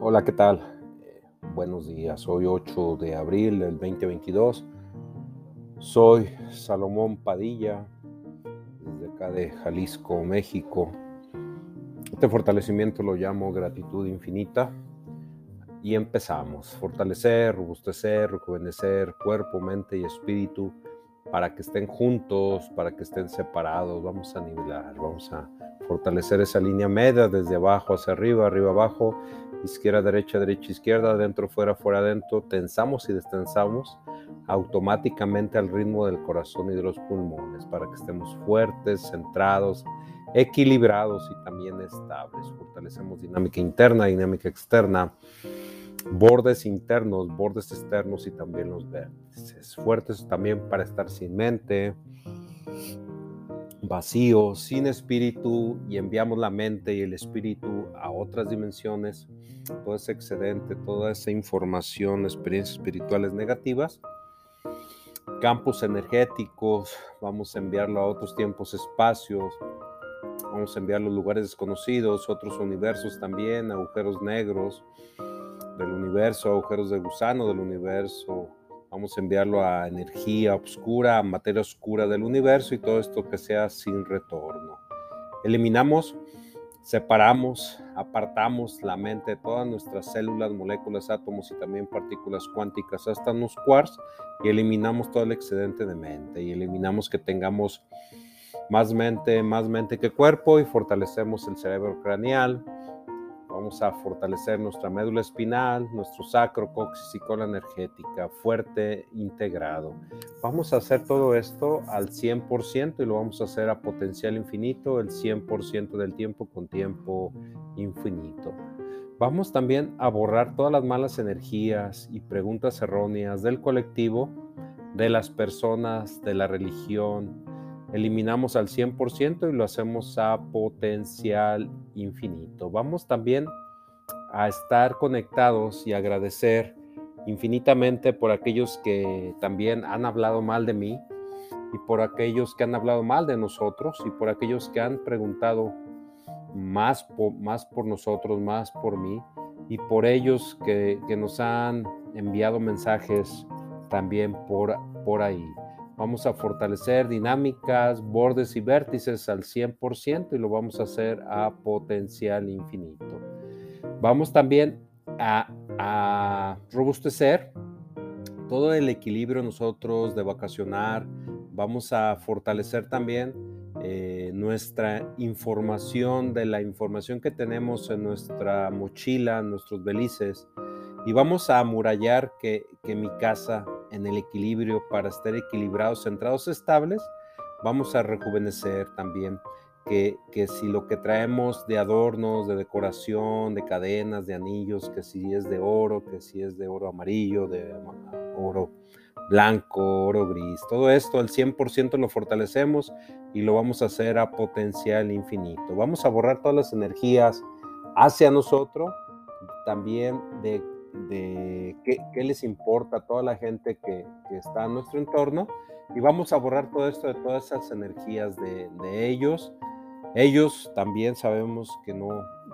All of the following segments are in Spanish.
Hola, ¿qué tal? Eh, buenos días. Hoy 8 de abril del 2022. Soy Salomón Padilla, desde acá de Jalisco, México. Este fortalecimiento lo llamo gratitud infinita. Y empezamos. Fortalecer, robustecer, rejuvenecer cuerpo, mente y espíritu para que estén juntos, para que estén separados. Vamos a nivelar, vamos a fortalecer esa línea media desde abajo hacia arriba, arriba abajo, izquierda, derecha, derecha, izquierda, adentro, fuera, fuera, adentro. Tensamos y destensamos automáticamente al ritmo del corazón y de los pulmones para que estemos fuertes, centrados, equilibrados y también estables. Fortalecemos dinámica interna, dinámica externa bordes internos, bordes externos y también los vértices. Fuertes también para estar sin mente, vacío, sin espíritu y enviamos la mente y el espíritu a otras dimensiones. Todo ese excedente, toda esa información, experiencias espirituales negativas, campos energéticos, vamos a enviarlo a otros tiempos, espacios, vamos a enviarlo a lugares desconocidos, otros universos también, agujeros negros del universo, agujeros de gusano del universo. Vamos a enviarlo a energía oscura, a materia oscura del universo y todo esto que sea sin retorno. Eliminamos, separamos, apartamos la mente de todas nuestras células, moléculas, átomos y también partículas cuánticas hasta los quarks y eliminamos todo el excedente de mente y eliminamos que tengamos más mente, más mente que cuerpo y fortalecemos el cerebro craneal, Vamos a fortalecer nuestra médula espinal, nuestro sacro, coxis y cola energética, fuerte, integrado. Vamos a hacer todo esto al 100% y lo vamos a hacer a potencial infinito, el 100% del tiempo con tiempo infinito. Vamos también a borrar todas las malas energías y preguntas erróneas del colectivo, de las personas, de la religión, eliminamos al 100% y lo hacemos a potencial infinito. Vamos también a estar conectados y agradecer infinitamente por aquellos que también han hablado mal de mí y por aquellos que han hablado mal de nosotros y por aquellos que han preguntado más por, más por nosotros, más por mí y por ellos que, que nos han enviado mensajes también por, por ahí. Vamos a fortalecer dinámicas, bordes y vértices al 100% y lo vamos a hacer a potencial infinito. Vamos también a, robustecer todo el equilibrio nosotros de vacacionar. Vamos a fortalecer también eh, nuestra información de la información que tenemos en nuestra mochila, en nuestros belices. Y vamos a amurallar que, que mi casa en el equilibrio para estar equilibrados, centrados, estables, vamos a rejuvenecer también. Que, que, si lo que traemos de adornos, de decoración, de cadenas, de anillos, que si es de oro, que si es de oro amarillo, de oro blanco, oro gris, todo esto al 100% lo fortalecemos y lo vamos a hacer a potencial infinito. Vamos a borrar todas las energías hacia nosotros, también de de qué, les importa a toda la gente que, está en nuestro entorno y vamos a borrar todo esto de todas esas energías de, ellos. Ellos también sabemos que no,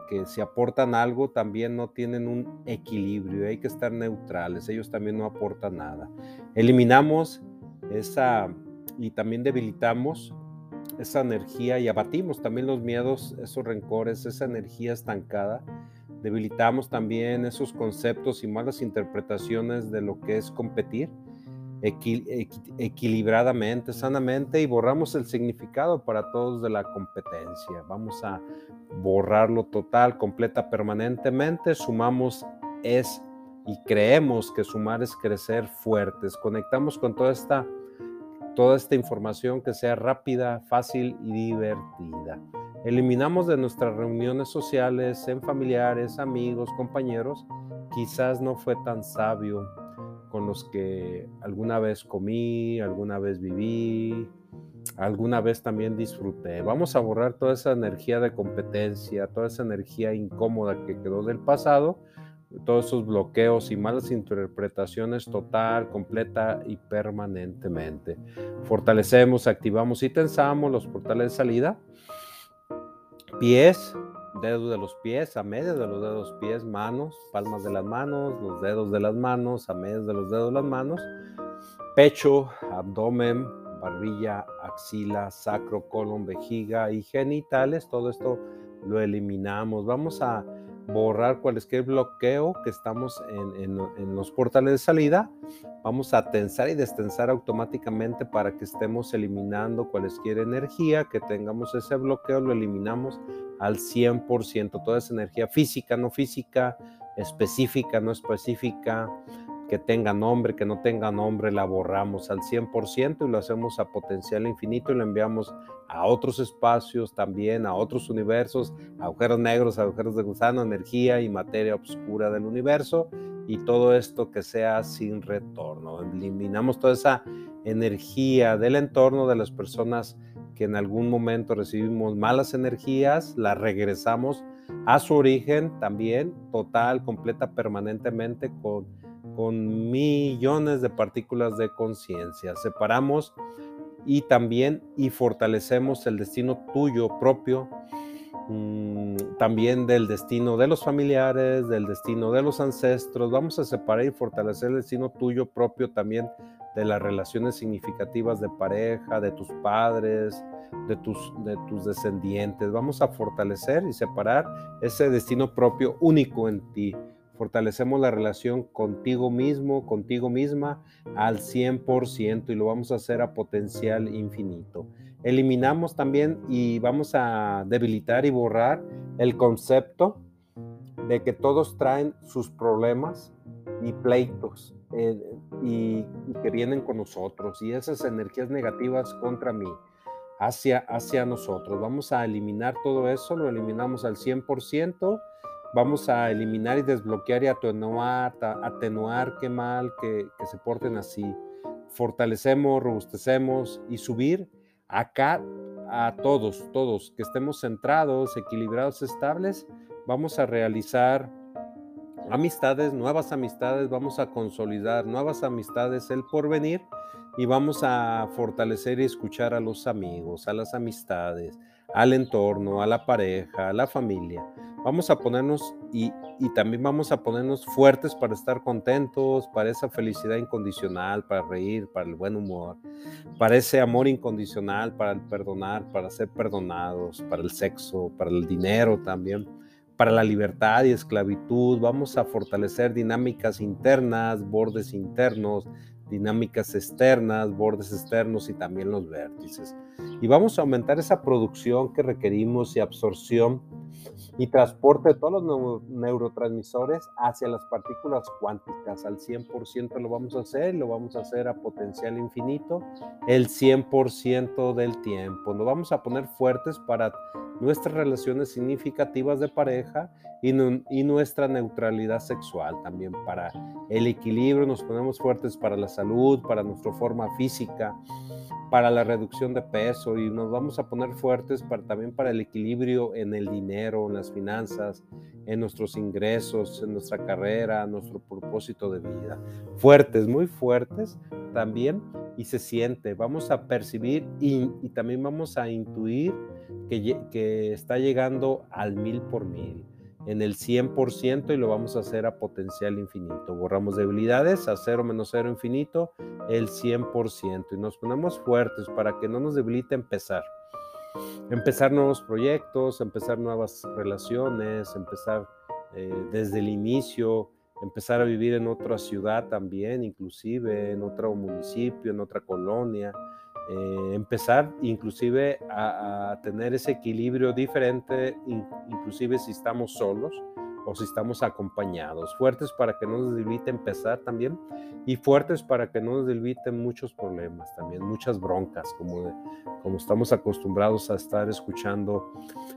que si aportan algo también no tienen un equilibrio, hay que estar neutrales, ellos también no aportan nada. Eliminamos esa y también debilitamos esa energía y abatimos también los miedos, esos rencores, esa energía estancada debilitamos también esos conceptos y malas interpretaciones de lo que es competir equilibradamente, sanamente y borramos el significado para todos de la competencia. Vamos a borrarlo total, completa, permanentemente. Sumamos es y creemos que sumar es crecer fuertes. Conectamos con toda esta, toda esta información que sea rápida, fácil y divertida. Eliminamos de nuestras reuniones sociales, en familiares, amigos, compañeros, quizás no fue tan sabio con los que alguna vez comí, alguna vez viví, alguna vez también disfruté. Vamos a borrar toda esa energía de competencia, toda esa energía incómoda que quedó del pasado, todos esos bloqueos y malas interpretaciones total, completa y permanentemente. Fortalecemos, activamos y tensamos los portales de salida pies, dedos de los pies, a medio de los dedos pies, manos, palmas de las manos, los dedos de las manos, a medio de los dedos de las manos, pecho, abdomen, barbilla, axila, sacro, colon, vejiga y genitales. Todo esto lo eliminamos. Vamos a borrar cualquier bloqueo que estamos en, en, los portales de salida. Vamos a tensar y destensar automáticamente para que estemos eliminando cualquier energía, que tengamos ese bloqueo, lo eliminamos al 100%. Toda esa energía física, no física, específica, no específica, que tenga nombre, que no tenga nombre, la borramos al 100% y lo hacemos a potencial infinito y lo enviamos a otros espacios también, a otros universos, agujeros negros, agujeros de gusano, energía y materia oscura del universo y todo esto que sea sin retorno. Eliminamos toda esa energía del entorno de las personas que en algún momento recibimos malas energías, las regresamos a su origen también, total, completa, permanentemente con con millones de partículas de conciencia. Separamos y también y fortalecemos el destino tuyo propio, mm, también del destino de los familiares, del destino de los ancestros. Vamos a separar y fortalecer el destino tuyo propio también de las relaciones significativas de pareja, de tus padres, de tus, de tus descendientes. Vamos a fortalecer y separar ese destino propio único en ti fortalecemos la relación contigo mismo, contigo misma al 100% y lo vamos a hacer a potencial infinito. Eliminamos también y vamos a debilitar y borrar el concepto de que todos traen sus problemas y pleitos eh, y, que vienen con nosotros y esas energías negativas contra mí. Hacia, hacia nosotros. Vamos a eliminar todo eso, lo eliminamos al 100% vamos a eliminar y desbloquear y atenuar, atenuar qué mal que, que se porten así. Fortalecemos, robustecemos y subir acá a todos, todos, que estemos centrados, equilibrados, estables, vamos a realizar amistades, nuevas amistades, vamos a consolidar nuevas amistades, el porvenir, y vamos a fortalecer y escuchar a los amigos, a las amistades, al entorno, a la pareja, a la familia. Vamos a ponernos y, también vamos a ponernos fuertes para estar contentos, para esa felicidad incondicional, para reír, para el buen humor, para ese amor incondicional, para el perdonar, para ser perdonados, para el sexo, para el dinero también, para la libertad y esclavitud. Vamos a fortalecer dinámicas internas, bordes internos, dinámicas externas, bordes externos y también los vértices. Y vamos a aumentar esa producción que requerimos y absorción y transporte de todos los neurotransmisores hacia las partículas cuánticas. Al 100% lo vamos a hacer, lo vamos a hacer a potencial infinito, el 100% del tiempo. Nos vamos a poner fuertes para nuestras relaciones significativas de pareja y, y, nuestra neutralidad sexual también para el equilibrio, nos ponemos fuertes para la salud, para nuestra forma física, para la reducción de peso y nos vamos a poner fuertes para, también para el equilibrio en el dinero, en las finanzas, en nuestros ingresos, en nuestra carrera, nuestro propósito de vida. Fuertes, muy fuertes también y se siente. Vamos a percibir y, y también vamos a intuir que, que está llegando al mil por mil en el 100% y lo vamos a hacer a potencial infinito. Borramos debilidades a cero menos cero infinito, el 100% y nos ponemos fuertes para que no nos debilite empezar. Empezar nuevos proyectos, empezar nuevas relaciones, empezar eh, desde el inicio, empezar a vivir en otra ciudad también, inclusive en otro municipio, en otra colonia, eh, empezar inclusive a, tener ese equilibrio diferente, inclusive si estamos solos o si estamos acompañados, fuertes para que no nos debilite empezar también y fuertes para que no nos debiliten muchos problemas también, muchas broncas, como, como estamos acostumbrados a estar escuchando.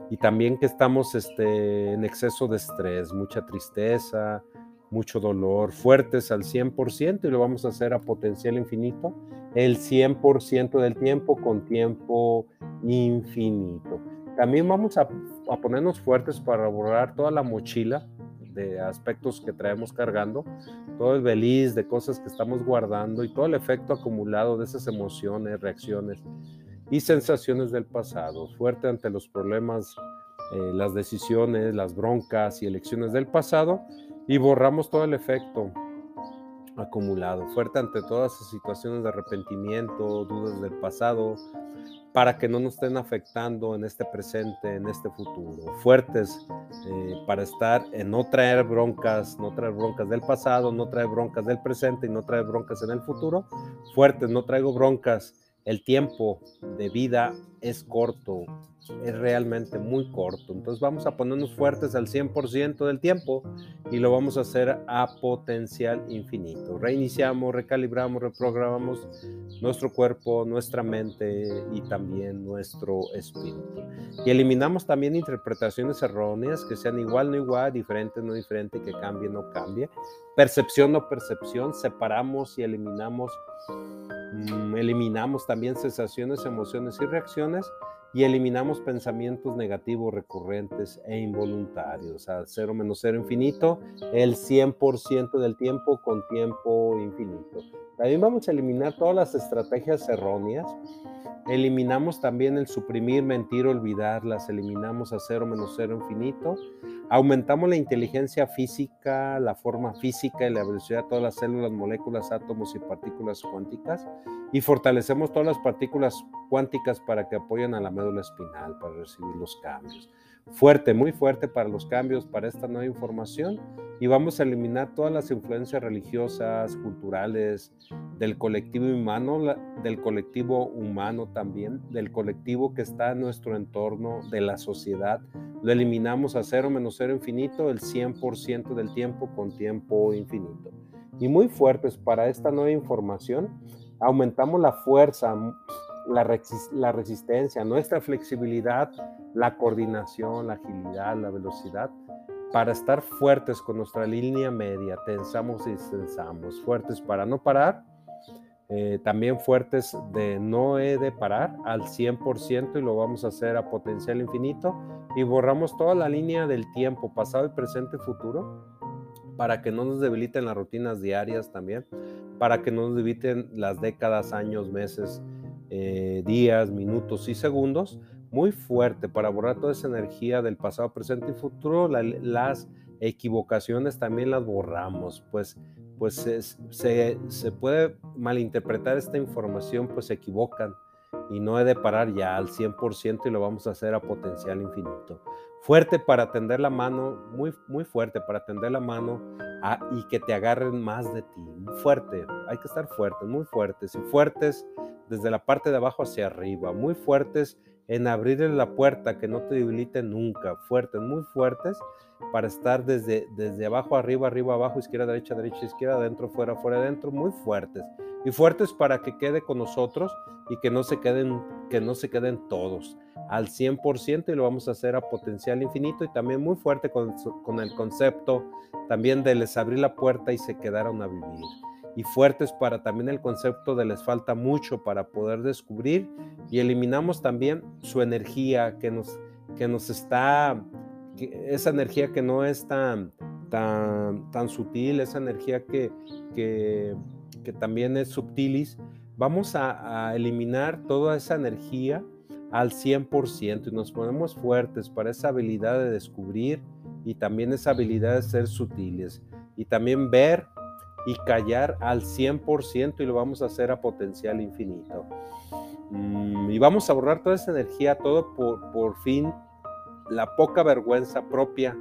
Y también que estamos este, en exceso de estrés, mucha tristeza, mucho dolor, fuertes al 100% y lo vamos a hacer a potencial infinito el 100% del tiempo con tiempo infinito. También vamos a, ponernos fuertes para borrar toda la mochila de aspectos que traemos cargando, todo el beliz de cosas que estamos guardando y todo el efecto acumulado de esas emociones, reacciones y sensaciones del pasado, fuerte ante los problemas eh, las decisiones, las broncas y elecciones del pasado y borramos todo el efecto acumulado, fuerte ante todas esas situaciones de arrepentimiento, dudas del pasado, para que no nos estén afectando en este presente, en este futuro. Fuertes eh, para estar en no traer broncas, no traer broncas del pasado, no traer broncas del presente y no traer broncas en el futuro. Fuertes, no traigo broncas el tiempo de vida es corto, es realmente muy corto. Entonces vamos a ponernos fuertes al 100% del tiempo y lo vamos a hacer a potencial infinito. Reiniciamos, recalibramos, reprogramamos nuestro cuerpo, nuestra mente y también nuestro espíritu. Y eliminamos también interpretaciones erróneas que sean igual, no igual, diferente, no diferente, que cambie, no cambie. Percepción, no percepción. Separamos y eliminamos Mm, eliminamos también sensaciones, emociones y reacciones y eliminamos pensamientos negativos recurrentes e involuntarios. A cero menos cero infinito, el 100% del tiempo con tiempo infinito. También vamos a eliminar todas las estrategias erróneas. Eliminamos también el suprimir, mentir, olvidar. Las eliminamos a cero menos cero infinito. Aumentamos la inteligencia física, la forma física y la velocidad de todas las células, moléculas, átomos y partículas cuánticas. Y fortalecemos todas las partículas cuánticas para que apoyen a la médula espinal, para recibir los cambios fuerte, muy fuerte para los cambios, para esta nueva información y vamos a eliminar todas las influencias religiosas, culturales, del colectivo humano, del colectivo humano también, del colectivo que está en nuestro entorno, de la sociedad. Lo eliminamos a cero menos cero infinito el 100% del tiempo con tiempo infinito. Y muy fuertes para esta nueva información, aumentamos la fuerza, la, resistencia, nuestra flexibilidad, la coordinación, la agilidad, la velocidad, para estar fuertes con nuestra línea media, tensamos y tensamos, fuertes para no parar, eh, también fuertes de no he de parar al 100% y lo vamos a hacer a potencial infinito y borramos toda la línea del tiempo, pasado, y presente, futuro, para que no nos debiliten las rutinas diarias también, para que no nos debiliten las décadas, años, meses, eh, días, minutos y segundos, muy fuerte para borrar toda esa energía del pasado, presente y futuro. las equivocaciones también las borramos, pues, pues se, se, puede malinterpretar esta información, pues se equivocan y no he de parar ya al 100% y lo vamos a hacer a potencial infinito. Fuerte para tender la mano, muy, muy fuerte para tender la mano y que te agarren más de ti. Fuerte, hay que estar fuertes, muy fuertes y fuertes desde la parte de abajo hacia arriba, muy fuertes en abrirle la puerta, que no te debiliten nunca, fuertes, muy fuertes, para estar desde, desde abajo, arriba, arriba, abajo, izquierda, derecha, derecha, izquierda, adentro, fuera, fuera, adentro, muy fuertes. Y fuertes para que quede con nosotros y que no se queden, que no se queden todos al 100% y lo vamos a hacer a potencial infinito y también muy fuerte con, con el concepto también de les abrir la puerta y se quedaron a vivir y fuertes para también el concepto de les falta mucho para poder descubrir. Y eliminamos también su energía que nos, que nos está, esa energía que no es tan, tan, tan sutil, esa energía que, que, que también es subtilis, vamos a, a eliminar toda esa energía al 100% y nos ponemos fuertes para esa habilidad de descubrir y también esa habilidad de ser sutiles. Y también ver y callar al 100% y lo vamos a hacer a potencial infinito. Mm, y vamos a borrar toda esa energía, todo por, por fin la poca vergüenza propia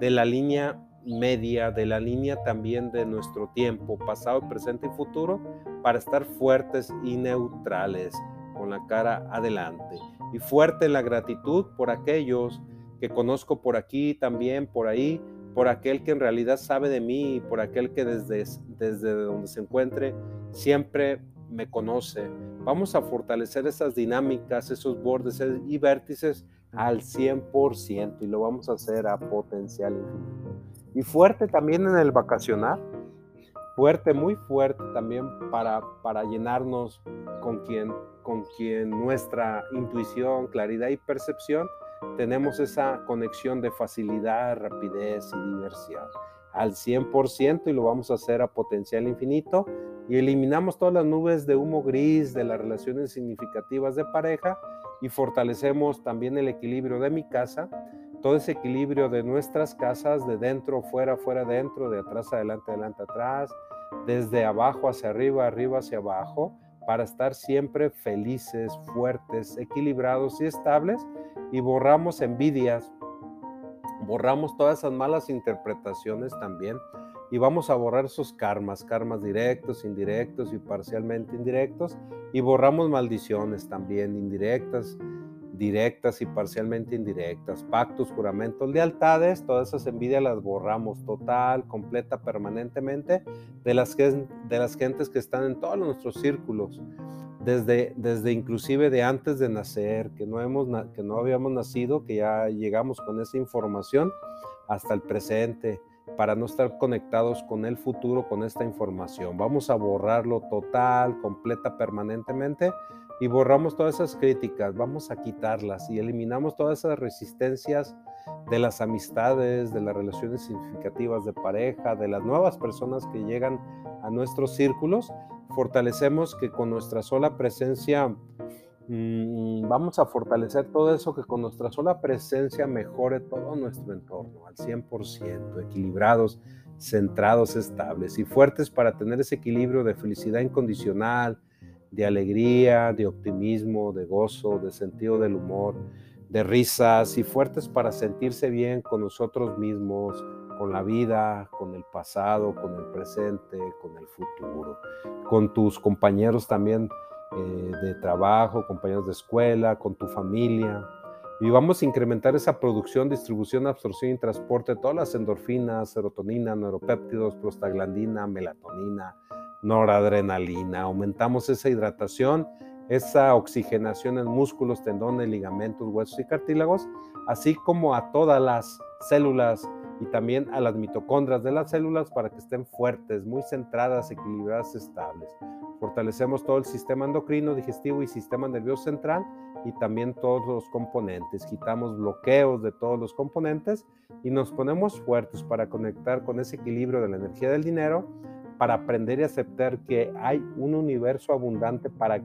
de la línea media, de la línea también de nuestro tiempo, pasado, presente y futuro, para estar fuertes y neutrales, con la cara adelante. Y fuerte la gratitud por aquellos que conozco por aquí, también por ahí, por aquel que en realidad sabe de mí, por aquel que desde, desde donde se encuentre siempre me conoce. Vamos a fortalecer esas dinámicas, esos bordes y vértices al 100% y lo vamos a hacer a potencial Y fuerte también en el vacacionar, fuerte, muy fuerte también para, para llenarnos con quien, con quien nuestra intuición, claridad y percepción tenemos esa conexión de facilidad, rapidez y diversión al 100% y lo vamos a hacer a potencial infinito. Y eliminamos todas las nubes de humo gris de las relaciones significativas de pareja y fortalecemos también el equilibrio de mi casa todo ese equilibrio de nuestras casas, de dentro, fuera, fuera, dentro, de atrás, adelante, adelante, atrás, desde abajo hacia arriba, arriba hacia abajo, para estar siempre felices, fuertes, equilibrados y estables y borramos envidias, borramos todas esas malas interpretaciones también y vamos a borrar esos karmas, karmas directos, indirectos y parcialmente indirectos y borramos maldiciones también indirectas, directas y parcialmente indirectas, pactos, juramentos, lealtades, todas esas envidias las borramos total, completa, permanentemente de las, de las gentes que están en todos nuestros círculos, desde, desde inclusive de antes de nacer, que no, hemos, que no habíamos nacido, que ya llegamos con esa información hasta el presente para no estar conectados con el futuro con esta información. Vamos a borrarlo total, completa, permanentemente y borramos todas esas críticas, vamos a quitarlas y eliminamos todas esas resistencias de las amistades, de las relaciones significativas de pareja, de las nuevas personas que llegan a nuestros círculos. Fortalecemos que con nuestra sola presencia mm, vamos a fortalecer todo eso que con nuestra sola presencia mejore todo nuestro entorno al 100%, equilibrados, centrados, estables y fuertes para tener ese equilibrio de felicidad incondicional, de alegría, de optimismo, de gozo, de sentido del humor, de risas y fuertes para sentirse bien con nosotros mismos, con la vida, con el pasado, con el presente, con el futuro, con tus compañeros también eh, de trabajo, compañeros de escuela, con tu familia. Y vamos a incrementar esa producción, distribución, absorción y transporte de todas las endorfinas, serotonina, neuropéptidos, prostaglandina, melatonina, noradrenalina, aumentamos esa hidratación, esa oxigenación en músculos, tendones, ligamentos, huesos y cartílagos, así como a todas las células y también a las mitocondrias de las células para que estén fuertes, muy centradas, equilibradas, estables. Fortalecemos todo el sistema endocrino, digestivo y sistema nervioso central y también todos los componentes. Quitamos bloqueos de todos los componentes y nos ponemos fuertes para conectar con ese equilibrio de la energía del dinero para aprender y aceptar que hay un universo abundante para,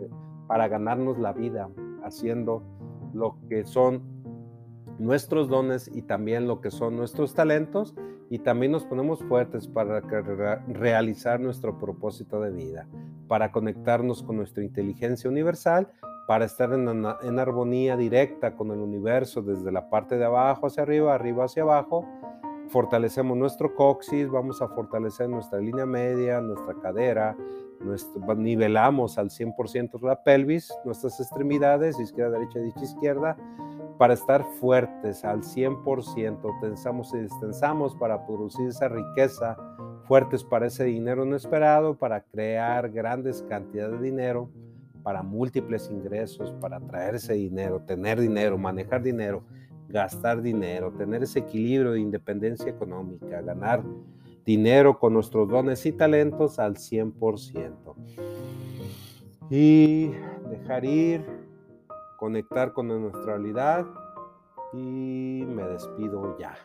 para ganarnos la vida, haciendo lo que son nuestros dones y también lo que son nuestros talentos y también nos ponemos fuertes para realizar nuestro propósito de vida, para conectarnos con nuestra inteligencia universal, para estar en, en armonía directa con el universo desde la parte de abajo hacia arriba, arriba hacia abajo. Fortalecemos nuestro coxis, vamos a fortalecer nuestra línea media, nuestra cadera, nivelamos al 100% la pelvis, nuestras extremidades, izquierda, derecha, derecha, izquierda, para estar fuertes al 100%, tensamos y destensamos para producir esa riqueza, fuertes para ese dinero inesperado, para crear grandes cantidades de dinero, para múltiples ingresos, para traer ese dinero, tener dinero, manejar dinero gastar dinero, tener ese equilibrio de independencia económica, ganar dinero con nuestros dones y talentos al 100%. Y dejar ir, conectar con nuestra realidad y me despido ya.